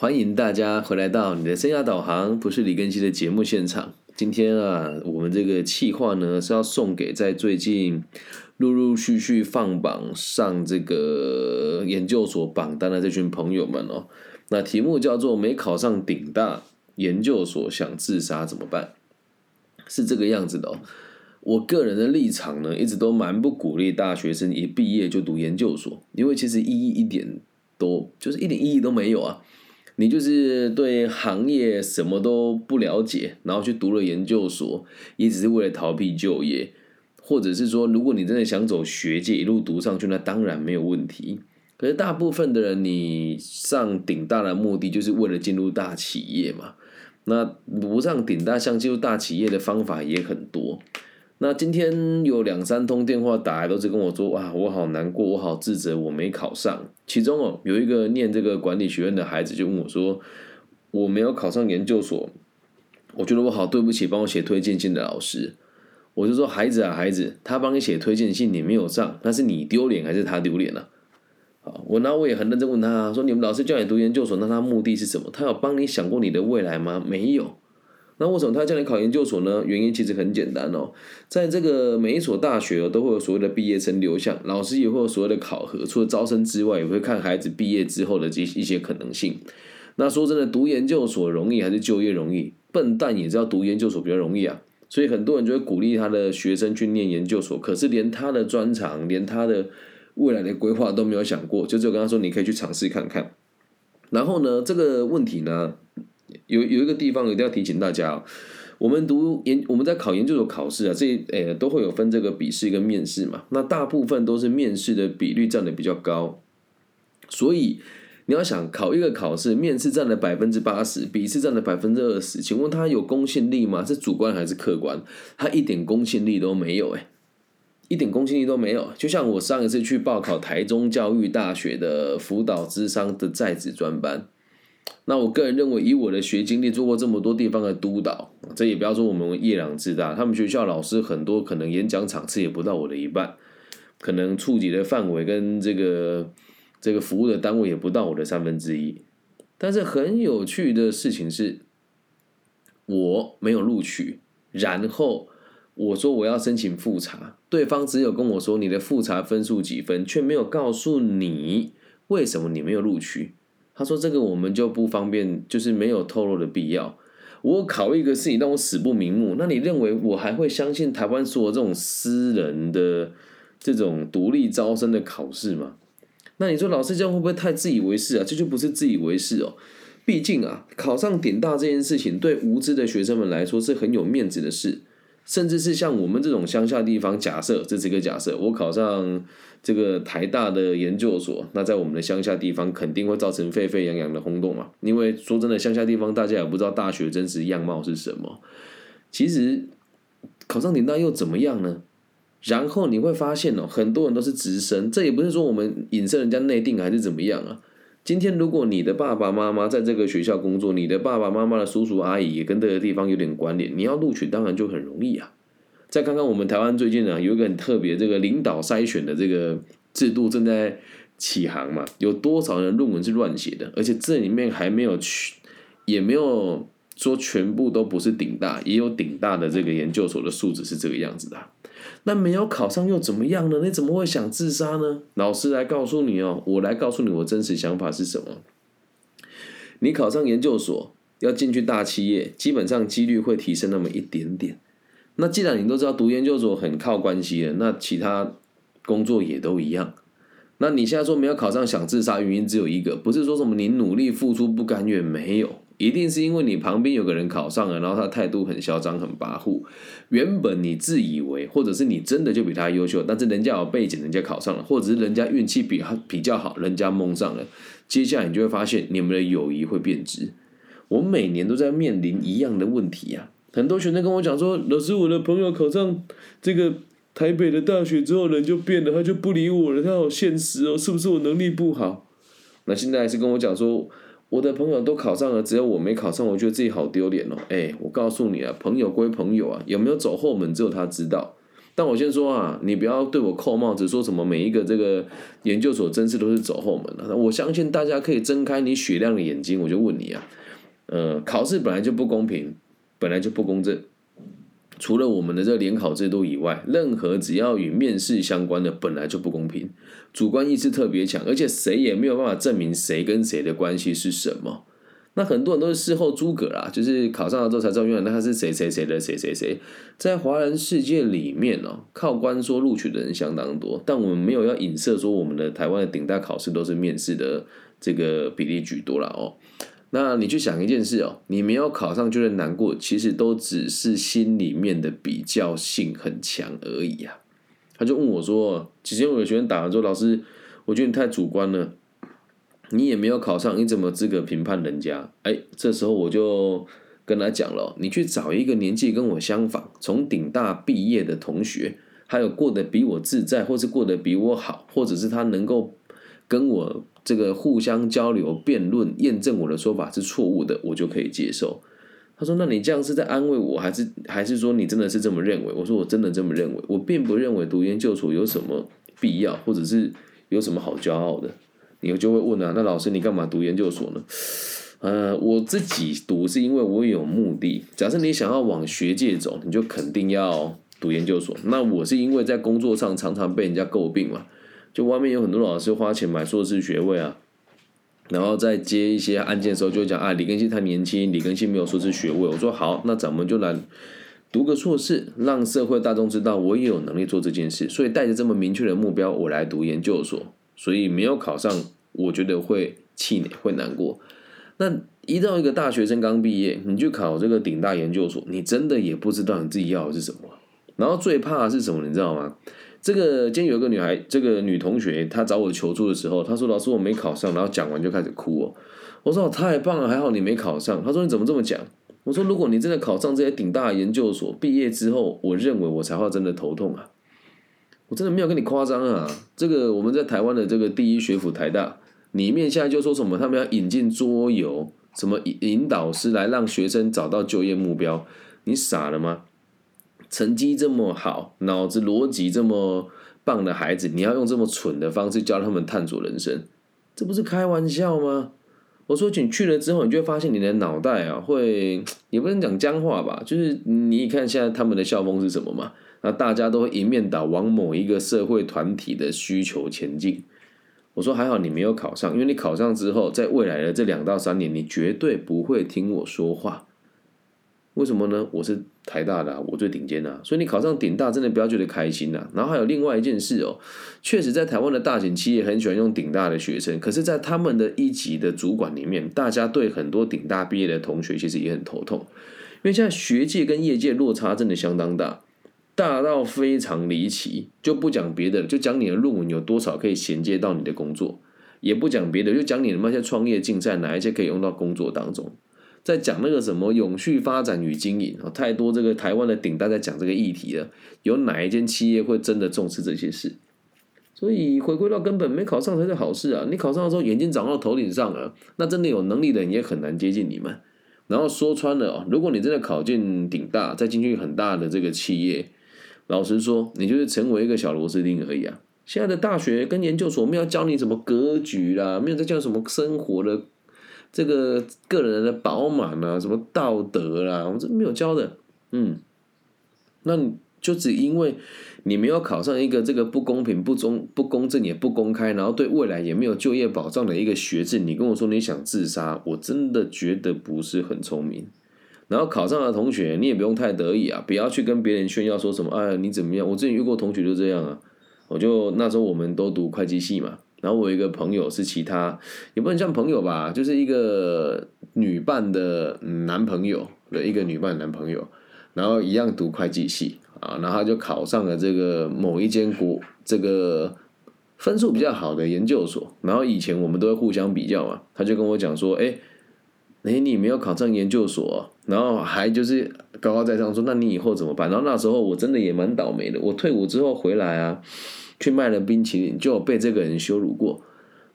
欢迎大家回来到你的生涯导航，不是李根熙的节目现场。今天啊，我们这个企划呢是要送给在最近陆陆续续放榜上这个研究所榜单的这群朋友们哦。那题目叫做“没考上顶大研究所想自杀怎么办？”是这个样子的哦。我个人的立场呢，一直都蛮不鼓励大学生一毕业就读研究所，因为其实意义一点都就是一点意义都没有啊。你就是对行业什么都不了解，然后去读了研究所，也只是为了逃避就业，或者是说，如果你真的想走学界一路读上去，那当然没有问题。可是大部分的人，你上顶大的目的就是为了进入大企业嘛？那不上顶大，想进入大企业的方法也很多。那今天有两三通电话打来，都是跟我说：“哇，我好难过，我好自责，我没考上。”其中哦，有一个念这个管理学院的孩子就问我说：“我没有考上研究所，我觉得我好对不起帮我写推荐信的老师。”我就说：“孩子啊，孩子，他帮你写推荐信，你没有上，那是你丢脸还是他丢脸呢？”好，我那我也很认真问他说：“你们老师叫你读研究所，那他目的是什么？他有帮你想过你的未来吗？没有。”那为什么他叫你考研究所呢？原因其实很简单哦，在这个每一所大学都会有所谓的毕业生流向，老师也会有所谓的考核，除了招生之外，也会看孩子毕业之后的这一些可能性。那说真的，读研究所容易还是就业容易？笨蛋也知道读研究所比较容易啊，所以很多人就会鼓励他的学生去念研究所，可是连他的专长，连他的未来的规划都没有想过，就只有跟他说你可以去尝试看看。然后呢，这个问题呢？有有一个地方一定要提醒大家，我们读研我们在考研究所考试啊，这诶都会有分这个笔试跟面试嘛。那大部分都是面试的比率占的比较高，所以你要想考一个考试，面试占了百分之八十，笔试占了百分之二十，请问它有公信力吗？是主观还是客观？它一点公信力都没有诶，一点公信力都没有。就像我上一次去报考台中教育大学的辅导智商的在职专班。那我个人认为，以我的学经历，做过这么多地方的督导，这也不要说我们夜郎自大，他们学校老师很多，可能演讲场次也不到我的一半，可能触及的范围跟这个这个服务的单位也不到我的三分之一。但是很有趣的事情是，我没有录取，然后我说我要申请复查，对方只有跟我说你的复查分数几分，却没有告诉你为什么你没有录取。他说：“这个我们就不方便，就是没有透露的必要。我考一个事情让我死不瞑目，那你认为我还会相信台湾所有这种私人的这种独立招生的考试吗？那你说老师这样会不会太自以为是啊？这就不是自以为是哦。毕竟啊，考上顶大这件事情对无知的学生们来说是很有面子的事。”甚至是像我们这种乡下地方，假设这是一个假设，我考上这个台大的研究所，那在我们的乡下地方肯定会造成沸沸扬扬的轰动嘛？因为说真的，乡下地方大家也不知道大学真实样貌是什么。其实考上顶大又怎么样呢？然后你会发现哦，很多人都是直升，这也不是说我们影射人家内定还是怎么样啊。今天，如果你的爸爸妈妈在这个学校工作，你的爸爸妈妈的叔叔阿姨也跟这个地方有点关联，你要录取当然就很容易啊。再看看我们台湾最近呢，有一个很特别，这个领导筛选的这个制度正在起航嘛，有多少人论文是乱写的，而且这里面还没有去，也没有说全部都不是顶大，也有顶大的这个研究所的素质是这个样子的。那没有考上又怎么样呢？你怎么会想自杀呢？老师来告诉你哦，我来告诉你我真实想法是什么。你考上研究所要进去大企业，基本上几率会提升那么一点点。那既然你都知道读研究所很靠关系的，那其他工作也都一样。那你现在说没有考上想自杀，原因只有一个，不是说什么你努力付出不甘愿，没有。一定是因为你旁边有个人考上了，然后他态度很嚣张、很跋扈。原本你自以为，或者是你真的就比他优秀，但是人家有背景，人家考上了，或者是人家运气比他比较好，人家蒙上了。接下来你就会发现，你们的友谊会变质。我每年都在面临一样的问题啊！很多学生跟我讲说：“老师，我的朋友考上这个台北的大学之后，人就变了，他就不理我了，他好现实哦，是不是我能力不好？”那现在是跟我讲说。我的朋友都考上了，只有我没考上，我觉得自己好丢脸哦。哎，我告诉你啊，朋友归朋友啊，有没有走后门，只有他知道。但我先说啊，你不要对我扣帽子，说什么每一个这个研究所真是都是走后门的。我相信大家可以睁开你雪亮的眼睛，我就问你啊，呃，考试本来就不公平，本来就不公正。除了我们的这个联考制度以外，任何只要与面试相关的，本来就不公平，主观意识特别强，而且谁也没有办法证明谁跟谁的关系是什么。那很多人都是事后诸葛啦，就是考上了之后才知道，原来他是谁谁谁的谁谁谁。在华人世界里面哦，靠官说录取的人相当多，但我们没有要影射说我们的台湾的顶大考试都是面试的这个比例居多了哦。那你去想一件事哦，你没有考上就会难过，其实都只是心里面的比较性很强而已啊。他就问我说：“之前我有学生打完说，老师，我觉得你太主观了，你也没有考上，你怎么资格评判人家？”哎，这时候我就跟他讲了，你去找一个年纪跟我相仿，从顶大毕业的同学，还有过得比我自在，或是过得比我好，或者是他能够跟我。这个互相交流、辩论、验证我的说法是错误的，我就可以接受。他说：“那你这样是在安慰我，还是还是说你真的是这么认为？”我说：“我真的这么认为。我并不认为读研究所有什么必要，或者是有什么好骄傲的。”你就会问啊：“那老师，你干嘛读研究所呢？”呃，我自己读是因为我有目的。假设你想要往学界走，你就肯定要读研究所。那我是因为在工作上常常被人家诟病嘛。就外面有很多老师花钱买硕士学位啊，然后在接一些案件的时候，就讲啊，李根熙太年轻，李根熙没有硕士学位。我说好，那咱们就来读个硕士，让社会大众知道我也有能力做这件事。所以带着这么明确的目标，我来读研究所。所以没有考上，我觉得会气馁，会难过。那一到一个大学生刚毕业，你去考这个顶大研究所，你真的也不知道你自己要的是什么。然后最怕的是什么，你知道吗？这个今天有一个女孩，这个女同学，她找我求助的时候，她说：“老师，我没考上。”然后讲完就开始哭哦。我说：“太棒了，还好你没考上。”她说：“你怎么这么讲？”我说：“如果你真的考上这些顶大研究所，毕业之后，我认为我才会真的头痛啊！我真的没有跟你夸张啊！这个我们在台湾的这个第一学府台大里面，现在就说什么他们要引进桌游，什么引引导师来让学生找到就业目标，你傻了吗？成绩这么好，脑子逻辑这么棒的孩子，你要用这么蠢的方式教他们探索人生，这不是开玩笑吗？我说你去了之后，你就会发现你的脑袋啊，会也不能讲僵化吧，就是你看现在他们的校风是什么嘛？那大家都一面倒往某一个社会团体的需求前进。我说还好你没有考上，因为你考上之后，在未来的这两到三年，你绝对不会听我说话。为什么呢？我是台大的，我最顶尖的，所以你考上顶大真的不要觉得开心呐。然后还有另外一件事哦，确实在台湾的大型企业很喜欢用顶大的学生，可是，在他们的一级的主管里面，大家对很多顶大毕业的同学其实也很头痛，因为现在学界跟业界落差真的相当大，大到非常离奇。就不讲别的，就讲你的论文有多少可以衔接到你的工作，也不讲别的，就讲你的那些创业竞赛哪一些可以用到工作当中。在讲那个什么永续发展与经营啊，太多这个台湾的顶大在讲这个议题了。有哪一间企业会真的重视这些事？所以回归到根本，没考上才是好事啊！你考上的时候，眼睛长到头顶上了，那真的有能力的人也很难接近你们。然后说穿了哦，如果你真的考进顶大，再进去很大的这个企业，老实说，你就是成为一个小螺丝钉而已啊！现在的大学跟研究所没有教你什么格局啦，没有在教什么生活的。这个个人的饱满啊，什么道德啦，我这没有教的，嗯，那就只因为你没有考上一个这个不公平、不中、不公正也不公开，然后对未来也没有就业保障的一个学制，你跟我说你想自杀，我真的觉得不是很聪明。然后考上的同学，你也不用太得意啊，不要去跟别人炫耀说什么，哎，你怎么样？我之前遇过同学就这样啊，我就那时候我们都读会计系嘛。然后我一个朋友是其他，也不能像朋友吧，就是一个女伴的男朋友的一个女伴男朋友，然后一样读会计系啊，然后他就考上了这个某一间国这个分数比较好的研究所，然后以前我们都会互相比较嘛，他就跟我讲说，哎，哎你没有考上研究所，然后还就是高高在上说，那你以后怎么办？然后那时候我真的也蛮倒霉的，我退伍之后回来啊。去卖了冰淇淋，就被这个人羞辱过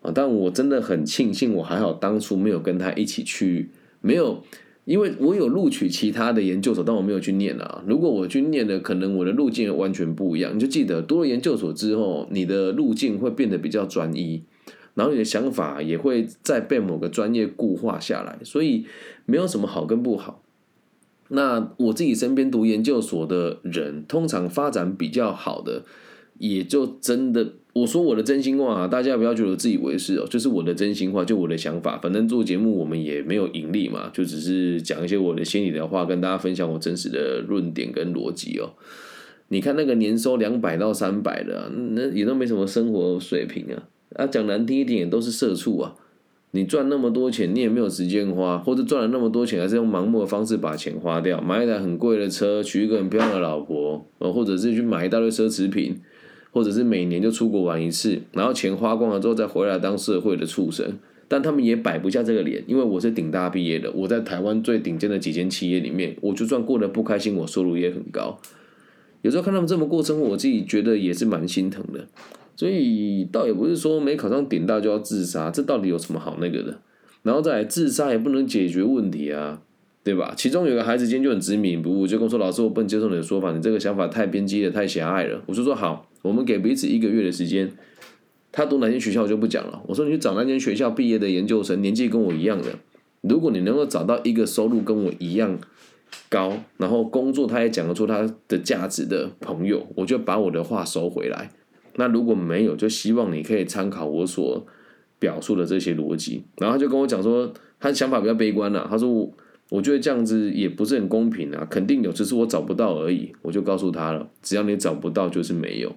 啊！但我真的很庆幸，我还好当初没有跟他一起去，没有因为我有录取其他的研究所，但我没有去念啊。如果我去念的，可能我的路径完全不一样。你就记得，读了研究所之后，你的路径会变得比较专一，然后你的想法也会再被某个专业固化下来，所以没有什么好跟不好。那我自己身边读研究所的人，通常发展比较好的，也就真的。我说我的真心话啊，大家不要觉得自以为是哦，就是我的真心话，就我的想法。反正做节目我们也没有盈利嘛，就只是讲一些我的心里的话，跟大家分享我真实的论点跟逻辑哦。你看那个年收两百到三百的，那也都没什么生活水平啊。啊，讲难听一点，都是社畜啊。你赚那么多钱，你也没有时间花，或者赚了那么多钱，还是用盲目的方式把钱花掉，买一台很贵的车，娶一个很漂亮的老婆，呃，或者是去买一大堆奢侈品。或者是每年就出国玩一次，然后钱花光了之后再回来当社会的畜生，但他们也摆不下这个脸，因为我是顶大毕业的，我在台湾最顶尖的几间企业里面，我就算过得不开心，我收入也很高。有时候看他们这么过生活，我自己觉得也是蛮心疼的。所以倒也不是说没考上顶大就要自杀，这到底有什么好那个的？然后再自杀也不能解决问题啊，对吧？其中有个孩子今天就很执迷不悟，就跟我说：“老师，我不能接受你的说法，你这个想法太偏激了，太狭隘了。”我就说：“好。”我们给彼此一个月的时间，他读哪间学校我就不讲了。我说你去找那间学校毕业的研究生，年纪跟我一样的。如果你能够找到一个收入跟我一样高，然后工作他也讲得出他的价值的朋友，我就把我的话收回来。那如果没有，就希望你可以参考我所表述的这些逻辑。然后他就跟我讲说，他想法比较悲观了。他说我我觉得这样子也不是很公平啊，肯定有，只是我找不到而已。我就告诉他了，只要你找不到，就是没有。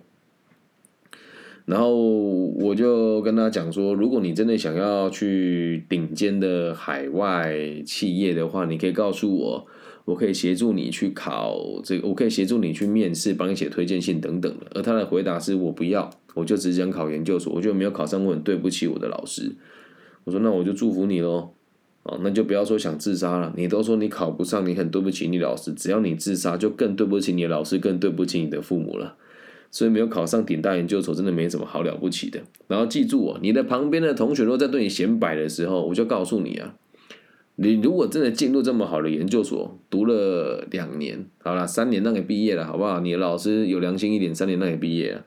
然后我就跟他讲说，如果你真的想要去顶尖的海外企业的话，你可以告诉我，我可以协助你去考这个，我可以协助你去面试，帮你写推荐信等等的。而他的回答是我不要，我就只想考研究所，我就没有考上，我很对不起我的老师。我说那我就祝福你喽，哦，那就不要说想自杀了，你都说你考不上，你很对不起你老师，只要你自杀，就更对不起你老师，更对不起你的父母了。所以没有考上顶大研究所，真的没什么好了不起的。然后记住哦，你的旁边的同学如果在对你显摆的时候，我就告诉你啊，你如果真的进入这么好的研究所，读了两年，好了，三年让你毕业了，好不好？你的老师有良心一点，三年让你毕业了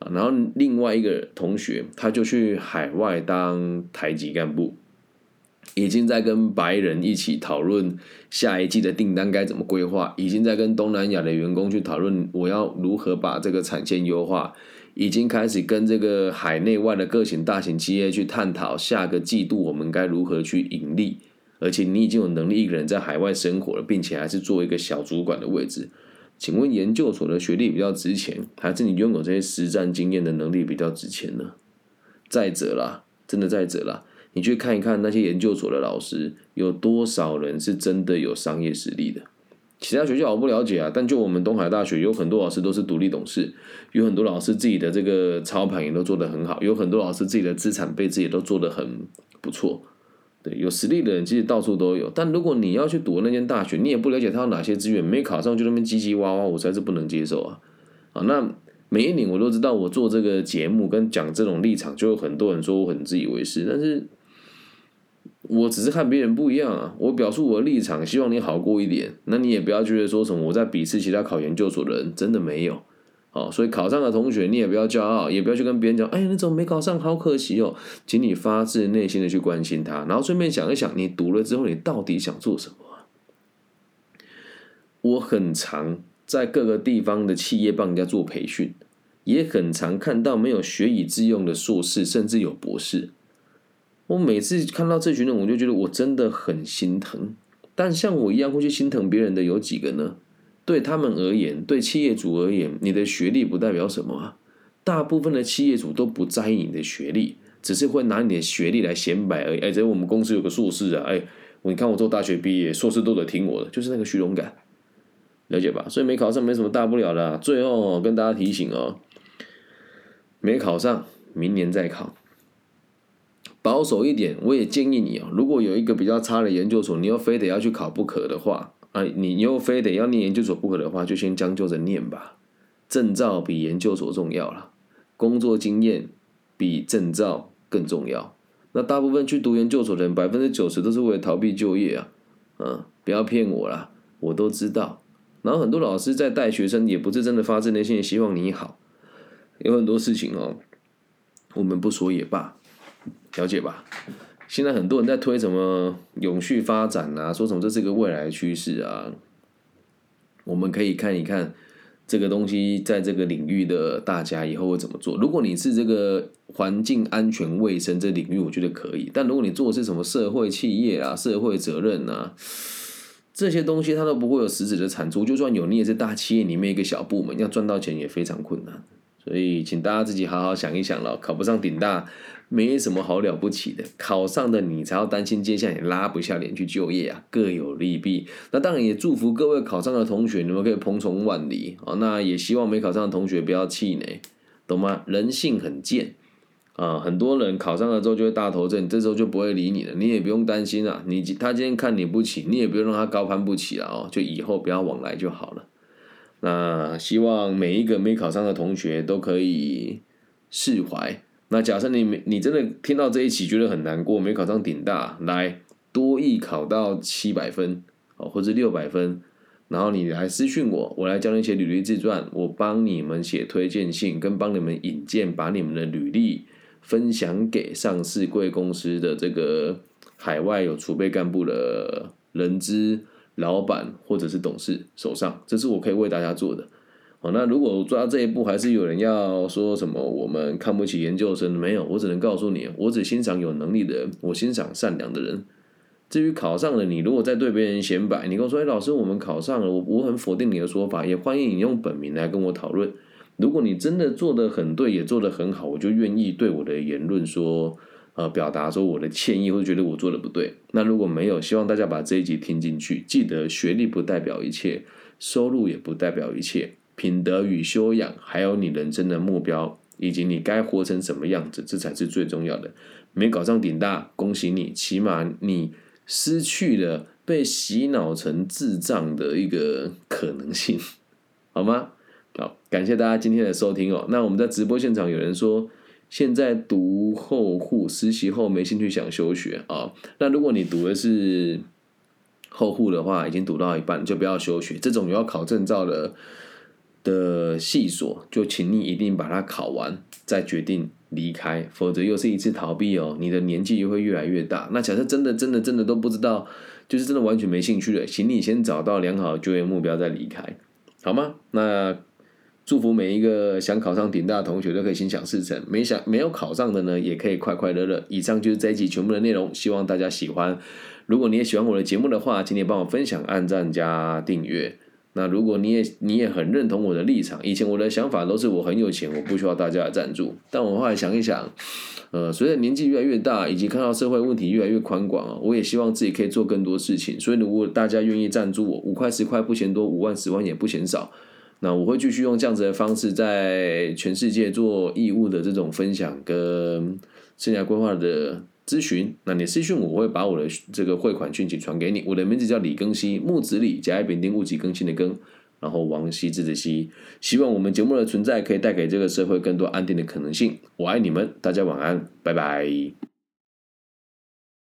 啊。然后另外一个同学，他就去海外当台籍干部。已经在跟白人一起讨论下一季的订单该怎么规划，已经在跟东南亚的员工去讨论我要如何把这个产线优化，已经开始跟这个海内外的各型大型企业去探讨下个季度我们该如何去盈利。而且你已经有能力一个人在海外生活了，并且还是做一个小主管的位置。请问研究所的学历比较值钱，还是你拥有这些实战经验的能力比较值钱呢？再者啦，真的再者啦。你去看一看那些研究所的老师，有多少人是真的有商业实力的？其他学校我不了解啊，但就我们东海大学，有很多老师都是独立董事，有很多老师自己的这个操盘也都做得很好，有很多老师自己的资产配置也都做得很不错。对，有实力的人其实到处都有。但如果你要去读那间大学，你也不了解他有哪些资源，没考上就那边唧唧哇哇，我实在是不能接受啊！啊，那。每一年我都知道，我做这个节目跟讲这种立场，就有很多人说我很自以为是，但是。我只是看别人不一样啊，我表述我的立场，希望你好过一点。那你也不要觉得说什么我在鄙视其他考研究所的人，真的没有。哦，所以考上的同学，你也不要骄傲，也不要去跟别人讲，哎，你怎么没考上？好可惜哦。请你发自内心的去关心他，然后顺便想一想，你读了之后，你到底想做什么？我很常在各个地方的企业帮人家做培训，也很常看到没有学以致用的硕士，甚至有博士。我每次看到这群人，我就觉得我真的很心疼。但像我一样会去心疼别人的有几个呢？对他们而言，对企业主而言，你的学历不代表什么啊。大部分的企业主都不在意你的学历，只是会拿你的学历来显摆而已。哎，这我们公司有个硕士啊，哎，你看我做大学毕业，硕士都得听我的，就是那个虚荣感，了解吧？所以没考上没什么大不了的。最后跟大家提醒哦，没考上，明年再考。保守一点，我也建议你哦。如果有一个比较差的研究所，你又非得要去考不可的话，啊，你又非得要念研究所不可的话，就先将就着念吧。证照比研究所重要了，工作经验比证照更重要。那大部分去读研究所的人，百分之九十都是为了逃避就业啊。嗯，不要骗我啦，我都知道。然后很多老师在带学生，也不是真的发自内心的希望你好，有很多事情哦，我们不说也罢，了解吧？现在很多人在推什么永续发展啊，说什么这是一个未来趋势啊，我们可以看一看这个东西在这个领域的大家以后会怎么做。如果你是这个环境安全卫生这领域，我觉得可以；但如果你做的是什么社会企业啊、社会责任啊，这些东西它都不会有实质的产出，就算有，你也是大企业里面一个小部门，要赚到钱也非常困难。所以，请大家自己好好想一想了。考不上顶大，没什么好了不起的；考上的你才要担心接下来拉不下脸去就业啊，各有利弊。那当然也祝福各位考上的同学，你们可以鹏程万里啊。那也希望没考上的同学不要气馁，懂吗？人性很贱。啊，很多人考上了之后就会大头症，这时候就不会理你了，你也不用担心啊。你他今天看你不起，你也不用让他高攀不起了哦，就以后不要往来就好了。那希望每一个没考上的同学都可以释怀。那假设你没你真的听到这一期觉得很难过，没考上顶大，来多艺考到七百分哦，或者六百分。然后你来私讯我，我来教你写履历自传，我帮你们写推荐信，跟帮你们引荐，把你们的履历分享给上市贵公司的这个海外有储备干部的人资老板或者是董事手上，这是我可以为大家做的。好，那如果做到这一步，还是有人要说什么我们看不起研究生，没有，我只能告诉你，我只欣赏有能力的人，我欣赏善良的人。至于考上了，你如果在对别人显摆，你跟我说：“哎，老师，我们考上了。”我我很否定你的说法，也欢迎你用本名来跟我讨论。如果你真的做的很对，也做的很好，我就愿意对我的言论说，呃，表达说我的歉意，或者觉得我做的不对。那如果没有，希望大家把这一集听进去。记得学历不代表一切，收入也不代表一切，品德与修养，还有你人生的目标，以及你该活成什么样子，这才是最重要的。没考上顶大，恭喜你，起码你。失去了被洗脑成智障的一个可能性，好吗？好，感谢大家今天的收听哦。那我们在直播现场有人说，现在读后护实习后没兴趣想休学啊。那如果你读的是后护的话，已经读到一半就不要休学。这种有要考证照的的系所，就请你一定把它考完再决定。离开，否则又是一次逃避哦。你的年纪又会越来越大。那假设真的、真的、真的都不知道，就是真的完全没兴趣了，请你先找到良好的就业目标再离开，好吗？那祝福每一个想考上顶大的同学都可以心想事成，没想没有考上的呢，也可以快快乐乐。以上就是这一集全部的内容，希望大家喜欢。如果你也喜欢我的节目的话，请你帮我分享、按赞加订阅。那如果你也你也很认同我的立场，以前我的想法都是我很有钱，我不需要大家的赞助。但我后来想一想，呃，随着年纪越来越大，以及看到社会问题越来越宽广啊，我也希望自己可以做更多事情。所以如果大家愿意赞助我，五块十块不嫌多，五万十万也不嫌少，那我会继续用这样子的方式，在全世界做义务的这种分享跟生涯规划的。咨询，那你私信我，我会把我的这个汇款讯息传给你。我的名字叫李更新，木子李，甲乙丙丁戊己更新的更，然后王羲之的羲。希望我们节目的存在可以带给这个社会更多安定的可能性。我爱你们，大家晚安，拜拜。